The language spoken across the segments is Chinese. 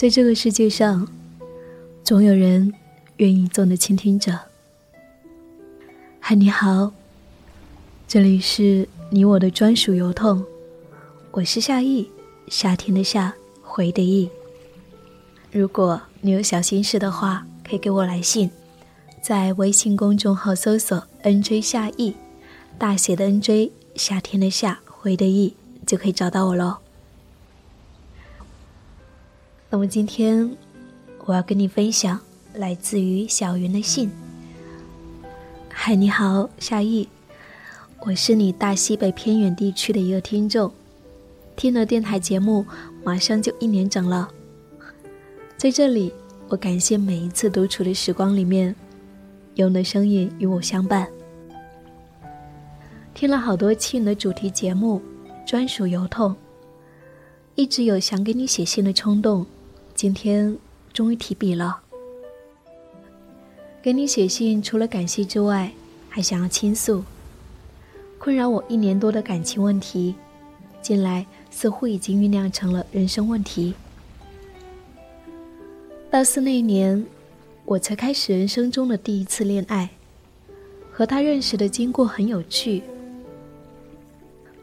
在这个世界上，总有人愿意做你的倾听者。嗨，你好，这里是你我的专属邮筒，我是夏意，夏天的夏，回的意。如果你有小心事的话，可以给我来信，在微信公众号搜索 “nj 夏意”，大写的 “nj”，夏天的夏，回的意，就可以找到我喽。那么今天，我要跟你分享来自于小云的信。嗨，你好，夏意，我是你大西北偏远地区的一个听众，听了电台节目，马上就一年整了。在这里，我感谢每一次独处的时光里面，有你的声音与我相伴。听了好多期你的主题节目，专属邮筒，一直有想给你写信的冲动。今天终于提笔了，给你写信，除了感谢之外，还想要倾诉。困扰我一年多的感情问题，近来似乎已经酝酿成了人生问题。大四那年，我才开始人生中的第一次恋爱，和他认识的经过很有趣。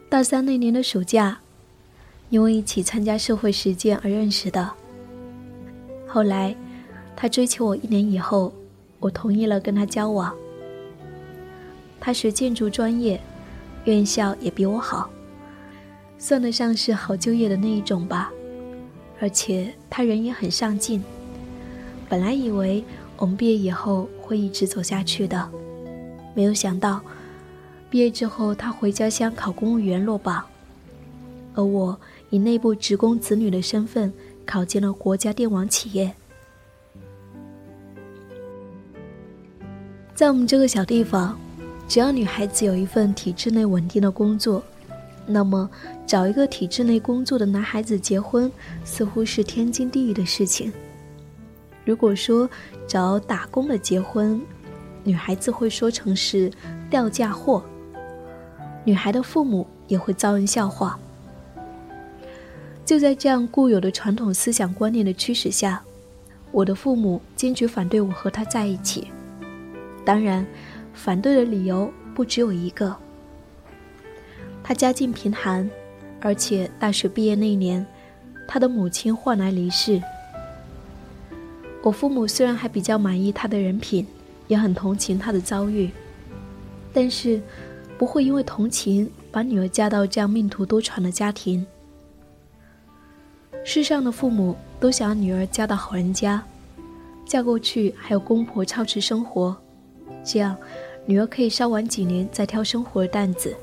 大三那年的暑假，因为一起参加社会实践而认识的。后来，他追求我一年以后，我同意了跟他交往。他学建筑专业，院校也比我好，算得上是好就业的那一种吧。而且他人也很上进。本来以为我们毕业以后会一直走下去的，没有想到，毕业之后他回家乡考公务员落榜，而我以内部职工子女的身份。考进了国家电网企业。在我们这个小地方，只要女孩子有一份体制内稳定的工作，那么找一个体制内工作的男孩子结婚，似乎是天经地义的事情。如果说找打工的结婚，女孩子会说成是掉价货，女孩的父母也会遭人笑话。就在这样固有的传统思想观念的驱使下，我的父母坚决反对我和他在一起。当然，反对的理由不只有一个。他家境贫寒，而且大学毕业那年，他的母亲患癌离世。我父母虽然还比较满意他的人品，也很同情他的遭遇，但是不会因为同情把女儿嫁到这样命途多舛的家庭。世上的父母都想女儿嫁到好人家，嫁过去还有公婆操持生活，这样女儿可以稍晚几年再挑生活的担子。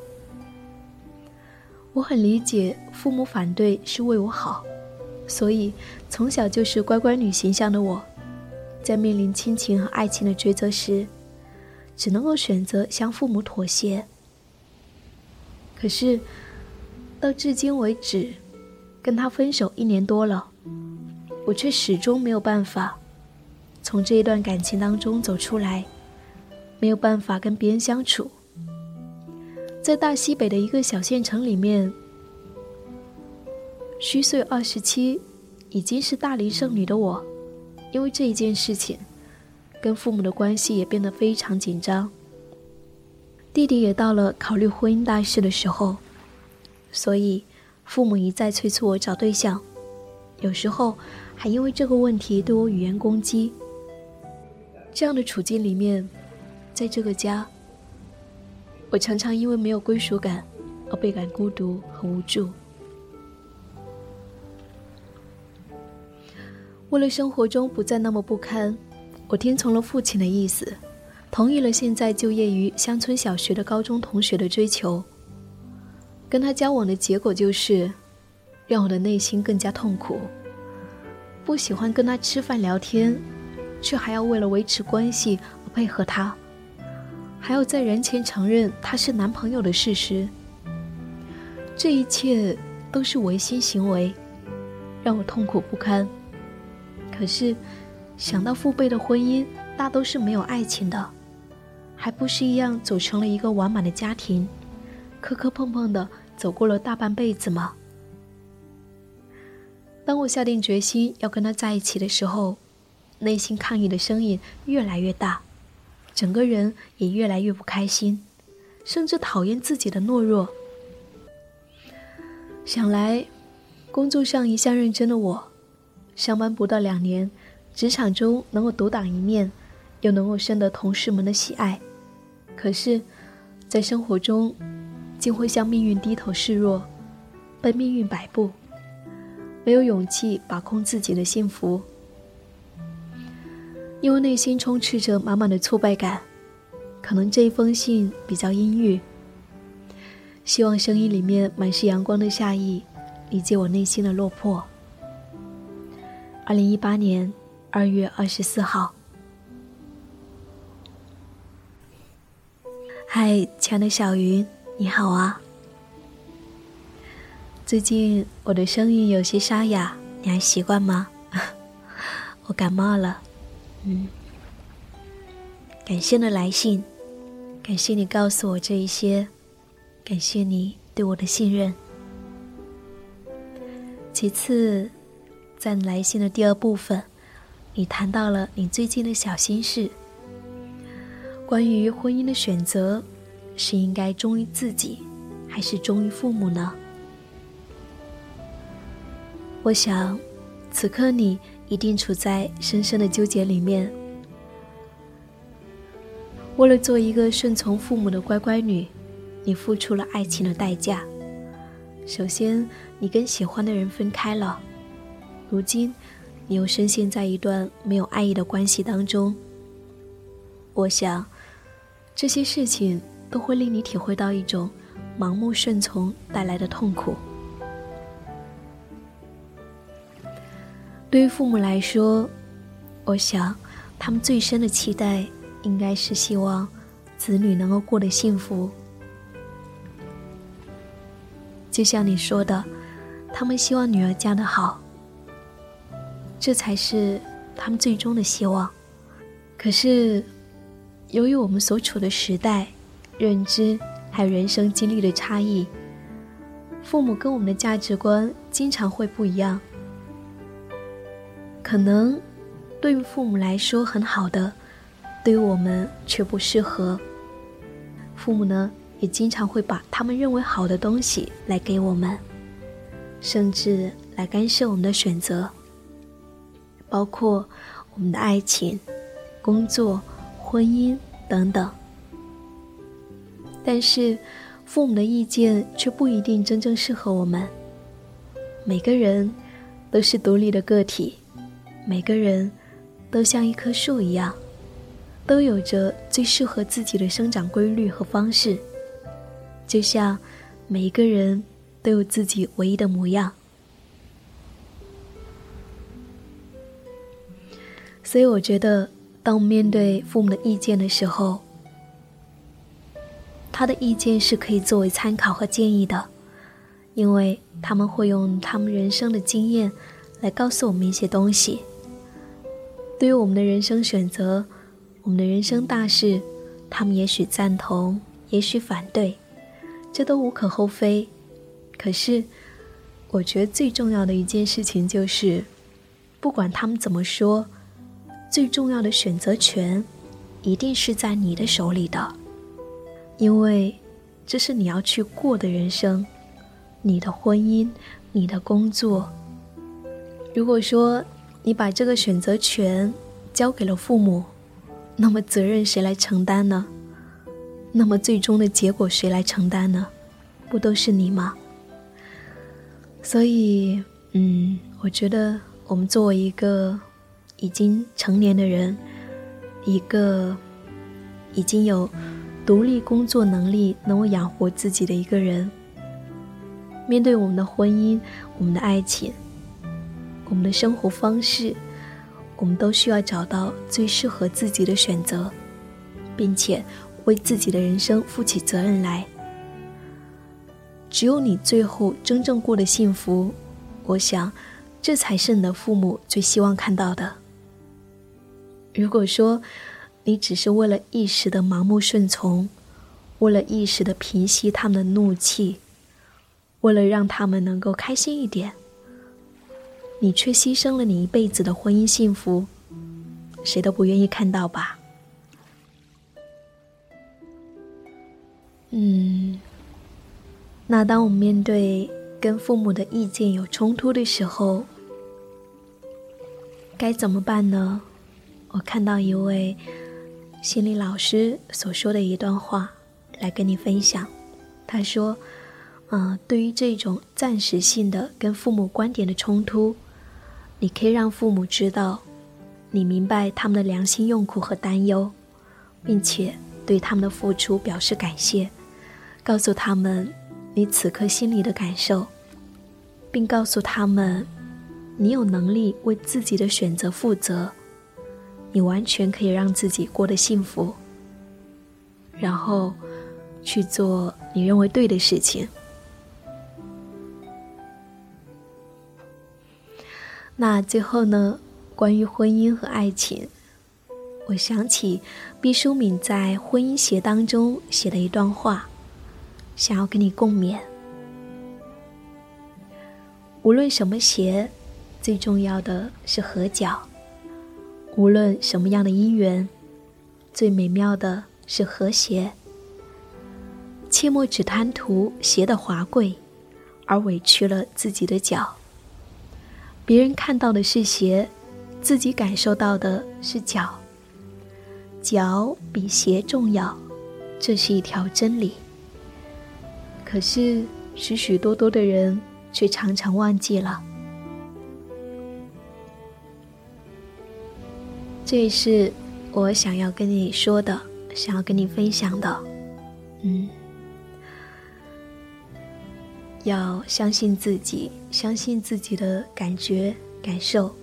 我很理解父母反对是为我好，所以从小就是乖乖女形象的我，在面临亲情和爱情的抉择时，只能够选择向父母妥协。可是到至今为止。跟他分手一年多了，我却始终没有办法从这一段感情当中走出来，没有办法跟别人相处。在大西北的一个小县城里面，虚岁二十七，已经是大龄剩女的我，因为这一件事情，跟父母的关系也变得非常紧张。弟弟也到了考虑婚姻大事的时候，所以。父母一再催促我找对象，有时候还因为这个问题对我语言攻击。这样的处境里面，在这个家，我常常因为没有归属感而倍感孤独和无助。为了生活中不再那么不堪，我听从了父亲的意思，同意了现在就业于乡村小学的高中同学的追求。跟他交往的结果就是，让我的内心更加痛苦。不喜欢跟他吃饭聊天，却还要为了维持关系而配合他，还要在人前承认他是男朋友的事实。这一切都是违心行为，让我痛苦不堪。可是，想到父辈的婚姻大都是没有爱情的，还不是一样组成了一个完满的家庭，磕磕碰碰的。走过了大半辈子吗？当我下定决心要跟他在一起的时候，内心抗议的声音越来越大，整个人也越来越不开心，甚至讨厌自己的懦弱。想来，工作上一向认真的我，上班不到两年，职场中能够独当一面，又能够深得同事们的喜爱，可是，在生活中，竟会向命运低头示弱，被命运摆布。没有勇气把控自己的幸福，因为内心充斥着满满的挫败感。可能这一封信比较阴郁，希望声音里面满是阳光的夏意，理解我内心的落魄。二零一八年二月二十四号，嗨，亲爱的小云，你好啊。最近我的声音有些沙哑，你还习惯吗？我感冒了，嗯。感谢的来信，感谢你告诉我这一些，感谢你对我的信任。其次，在来信的第二部分，你谈到了你最近的小心事，关于婚姻的选择，是应该忠于自己，还是忠于父母呢？我想，此刻你一定处在深深的纠结里面。为了做一个顺从父母的乖乖女，你付出了爱情的代价。首先，你跟喜欢的人分开了；如今，你又深陷在一段没有爱意的关系当中。我想，这些事情都会令你体会到一种盲目顺从带来的痛苦。对于父母来说，我想，他们最深的期待应该是希望子女能够过得幸福。就像你说的，他们希望女儿嫁得好，这才是他们最终的希望。可是，由于我们所处的时代、认知还有人生经历的差异，父母跟我们的价值观经常会不一样。可能对于父母来说很好的，对于我们却不适合。父母呢，也经常会把他们认为好的东西来给我们，甚至来干涉我们的选择，包括我们的爱情、工作、婚姻等等。但是，父母的意见却不一定真正适合我们。每个人都是独立的个体。每个人都像一棵树一样，都有着最适合自己的生长规律和方式。就像每一个人都有自己唯一的模样。所以，我觉得，当面对父母的意见的时候，他的意见是可以作为参考和建议的，因为他们会用他们人生的经验来告诉我们一些东西。对于我们的人生选择，我们的人生大事，他们也许赞同，也许反对，这都无可厚非。可是，我觉得最重要的一件事情就是，不管他们怎么说，最重要的选择权，一定是在你的手里的，因为这是你要去过的人生，你的婚姻，你的工作。如果说，你把这个选择权交给了父母，那么责任谁来承担呢？那么最终的结果谁来承担呢？不都是你吗？所以，嗯，我觉得我们作为一个已经成年的人，一个已经有独立工作能力、能够养活自己的一个人，面对我们的婚姻、我们的爱情。我们的生活方式，我们都需要找到最适合自己的选择，并且为自己的人生负起责任来。只有你最后真正过得幸福，我想，这才是你的父母最希望看到的。如果说你只是为了一时的盲目顺从，为了一时的平息他们的怒气，为了让他们能够开心一点。你却牺牲了你一辈子的婚姻幸福，谁都不愿意看到吧？嗯，那当我们面对跟父母的意见有冲突的时候，该怎么办呢？我看到一位心理老师所说的一段话，来跟你分享。他说：“嗯，对于这种暂时性的跟父母观点的冲突，你可以让父母知道，你明白他们的良心用苦和担忧，并且对他们的付出表示感谢，告诉他们你此刻心里的感受，并告诉他们，你有能力为自己的选择负责，你完全可以让自己过得幸福。然后。”去做你认为对的事情。那最后呢？关于婚姻和爱情，我想起毕淑敏在《婚姻鞋》当中写的一段话，想要跟你共勉。无论什么鞋，最重要的是合脚；无论什么样的姻缘，最美妙的是和谐。切莫只贪图鞋的华贵，而委屈了自己的脚。别人看到的是鞋，自己感受到的是脚。脚比鞋重要，这是一条真理。可是许许多多的人却常常忘记了。这也是我想要跟你说的，想要跟你分享的。嗯。要相信自己，相信自己的感觉、感受，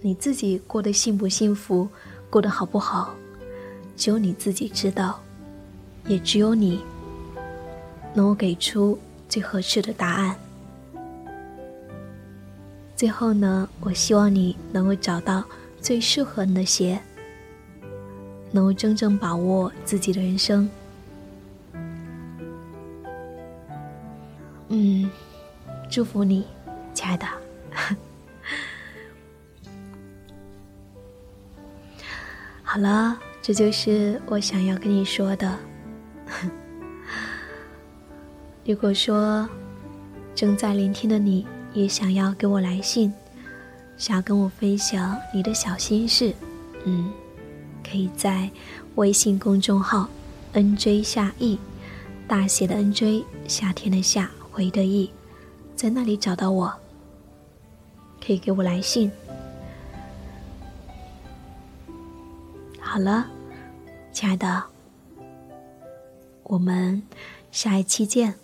你自己过得幸不幸福，过得好不好，只有你自己知道，也只有你能够给出最合适的答案。最后呢，我希望你能够找到最适合你的鞋，能够真正把握自己的人生。嗯，祝福你，亲爱的。好了，这就是我想要跟你说的。如果说正在聆听的你也想要给我来信，想要跟我分享你的小心事，嗯，可以在微信公众号 “nj 夏意”大写的 “nj”，夏天的夏。回的意，在那里找到我，可以给我来信。好了，亲爱的，我们下一期见。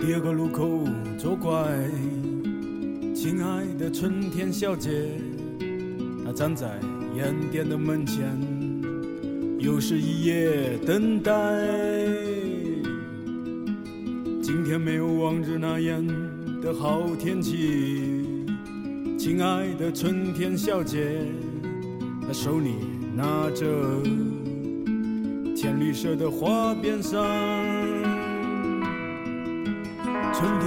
第二个路口左拐，亲爱的春天小姐，她站在烟店的门前，又是一夜等待。今天没有往日那样的好天气，亲爱的春天小姐，她手里拿着浅绿色的花边伞。春天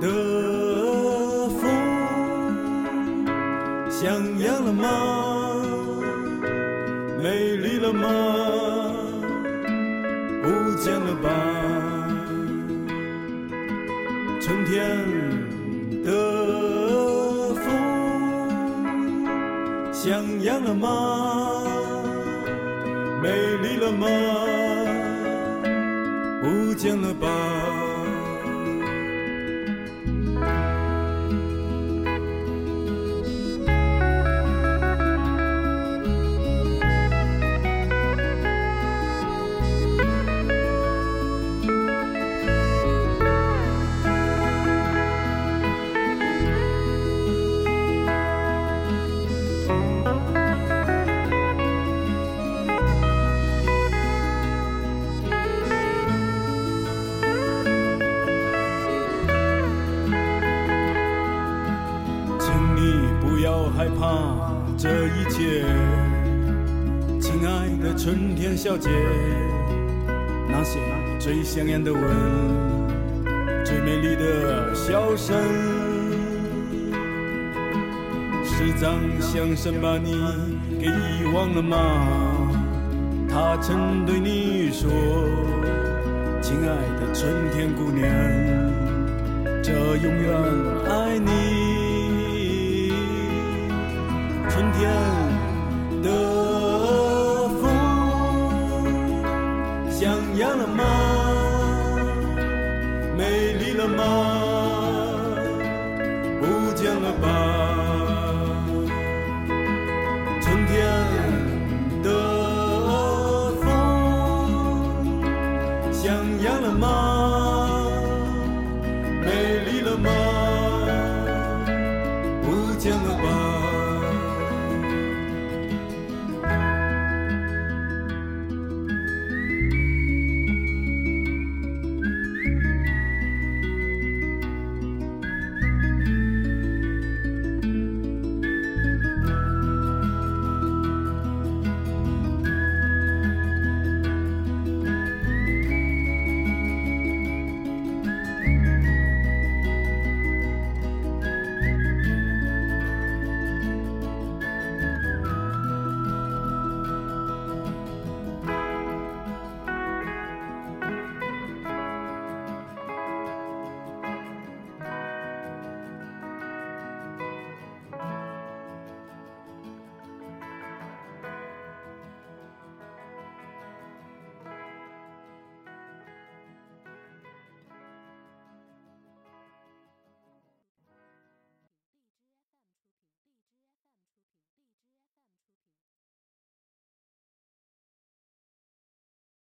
的风像样了吗？美丽了吗？不见了吧？春天的风像样了吗？美丽了吗？不见了吧？这一切。亲爱的春天小姐，那些最香艳的吻，最美丽的笑声，是张相声把你给遗忘了吗？他曾对你说，亲爱的春天姑娘，这永远天的。想要了吗？美丽了吗？